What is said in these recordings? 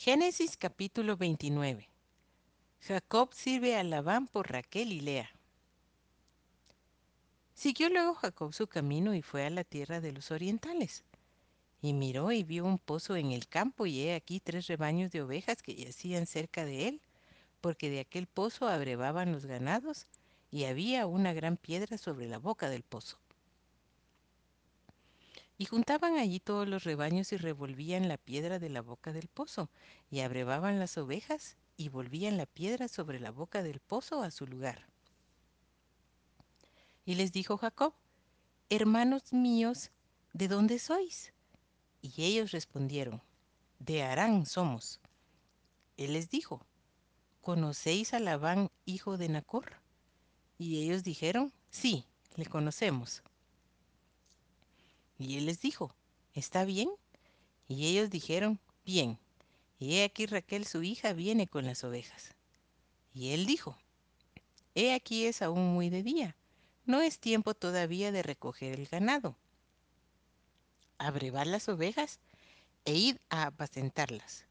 Génesis capítulo 29. Jacob sirve a Labán por Raquel y Lea. Siguió luego Jacob su camino y fue a la tierra de los orientales. Y miró y vio un pozo en el campo y he aquí tres rebaños de ovejas que yacían cerca de él, porque de aquel pozo abrevaban los ganados y había una gran piedra sobre la boca del pozo. Y juntaban allí todos los rebaños y revolvían la piedra de la boca del pozo, y abrevaban las ovejas y volvían la piedra sobre la boca del pozo a su lugar. Y les dijo Jacob, Hermanos míos, ¿de dónde sois? Y ellos respondieron, De Harán somos. Él les dijo, ¿conocéis a Labán, hijo de Nacor? Y ellos dijeron, Sí, le conocemos. Y él les dijo, ¿está bien? Y ellos dijeron, bien. Y he aquí Raquel su hija viene con las ovejas. Y él dijo, he aquí es aún muy de día, no es tiempo todavía de recoger el ganado. Abrevad las ovejas e id a apacentarlas.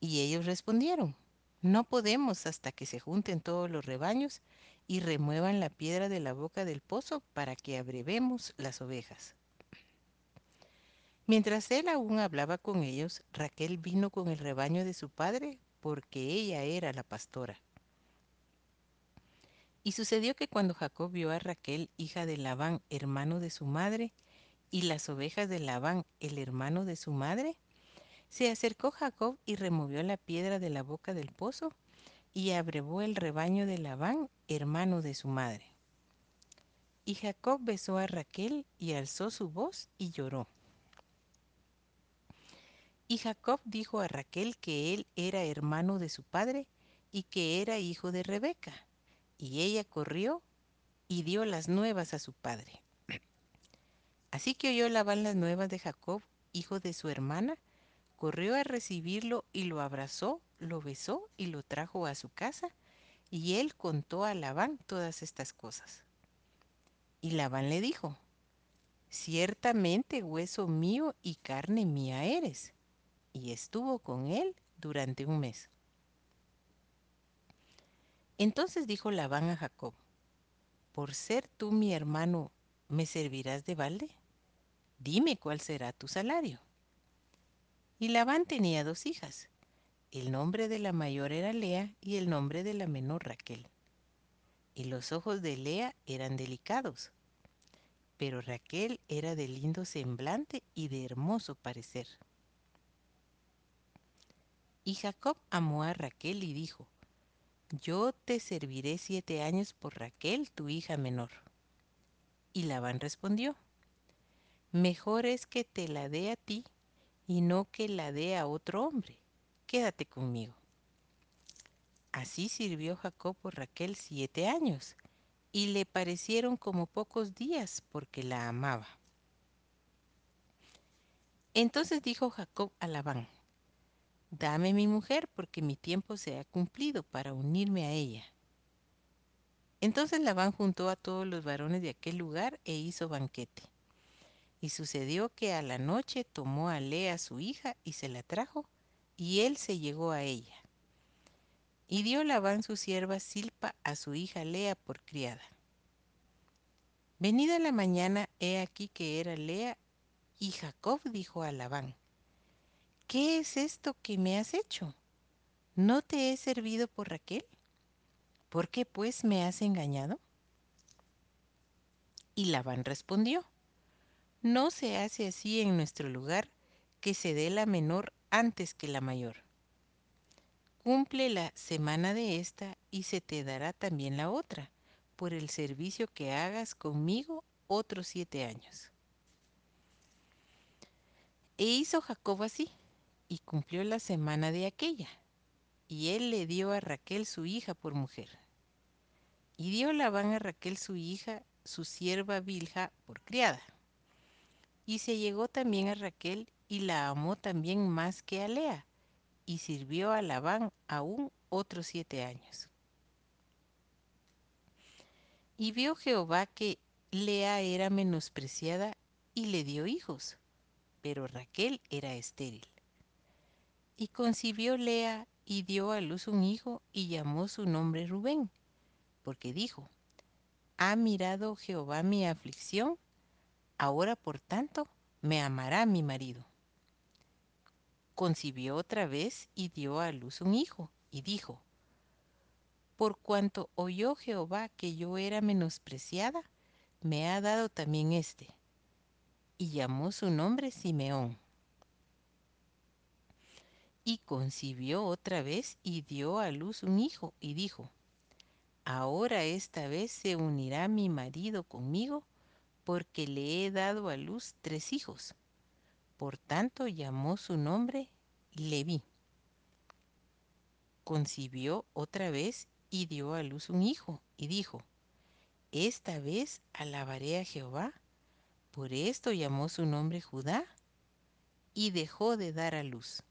Y ellos respondieron, no podemos hasta que se junten todos los rebaños y remuevan la piedra de la boca del pozo para que abrevemos las ovejas. Mientras él aún hablaba con ellos, Raquel vino con el rebaño de su padre porque ella era la pastora. Y sucedió que cuando Jacob vio a Raquel, hija de Labán, hermano de su madre, y las ovejas de Labán, el hermano de su madre, se acercó Jacob y removió la piedra de la boca del pozo y abrevó el rebaño de Labán, hermano de su madre. Y Jacob besó a Raquel y alzó su voz y lloró. Y Jacob dijo a Raquel que él era hermano de su padre y que era hijo de Rebeca. Y ella corrió y dio las nuevas a su padre. Así que oyó Labán las nuevas de Jacob, hijo de su hermana, corrió a recibirlo y lo abrazó, lo besó y lo trajo a su casa, y él contó a Labán todas estas cosas. Y Labán le dijo, Ciertamente hueso mío y carne mía eres y estuvo con él durante un mes. Entonces dijo Labán a Jacob, por ser tú mi hermano, ¿me servirás de balde? Dime cuál será tu salario. Y Labán tenía dos hijas. El nombre de la mayor era Lea y el nombre de la menor Raquel. Y los ojos de Lea eran delicados, pero Raquel era de lindo semblante y de hermoso parecer. Y Jacob amó a Raquel y dijo, Yo te serviré siete años por Raquel, tu hija menor. Y Labán respondió, Mejor es que te la dé a ti y no que la dé a otro hombre. Quédate conmigo. Así sirvió Jacob por Raquel siete años, y le parecieron como pocos días porque la amaba. Entonces dijo Jacob a Labán, Dame mi mujer porque mi tiempo se ha cumplido para unirme a ella. Entonces Labán juntó a todos los varones de aquel lugar e hizo banquete. Y sucedió que a la noche tomó a Lea su hija y se la trajo, y él se llegó a ella. Y dio Labán su sierva Silpa a su hija Lea por criada. Venida la mañana, he aquí que era Lea, y Jacob dijo a Labán, ¿qué es esto que me has hecho? ¿No te he servido por Raquel? ¿Por qué pues me has engañado? Y Labán respondió, No se hace así en nuestro lugar que se dé la menor antes que la mayor. Cumple la semana de esta y se te dará también la otra, por el servicio que hagas conmigo otros siete años. E hizo Jacob así, y cumplió la semana de aquella, y él le dio a Raquel su hija por mujer. Y dio Labán a Raquel su hija, su sierva Bilha, por criada. Y se llegó también a Raquel y la amó también más que a Lea, y sirvió a Labán aún otros siete años. Y vio Jehová que Lea era menospreciada y le dio hijos, pero Raquel era estéril. Y concibió Lea y dio a luz un hijo y llamó su nombre Rubén, porque dijo, ha mirado Jehová mi aflicción, ahora por tanto me amará mi marido. Concibió otra vez y dio a luz un hijo, y dijo, por cuanto oyó Jehová que yo era menospreciada, me ha dado también este. Y llamó su nombre Simeón. Y concibió otra vez y dio a luz un hijo, y dijo, Ahora esta vez se unirá mi marido conmigo, porque le he dado a luz tres hijos. Por tanto llamó su nombre Leví. Concibió otra vez y dio a luz un hijo, y dijo, Esta vez alabaré a Jehová. Por esto llamó su nombre Judá, y dejó de dar a luz.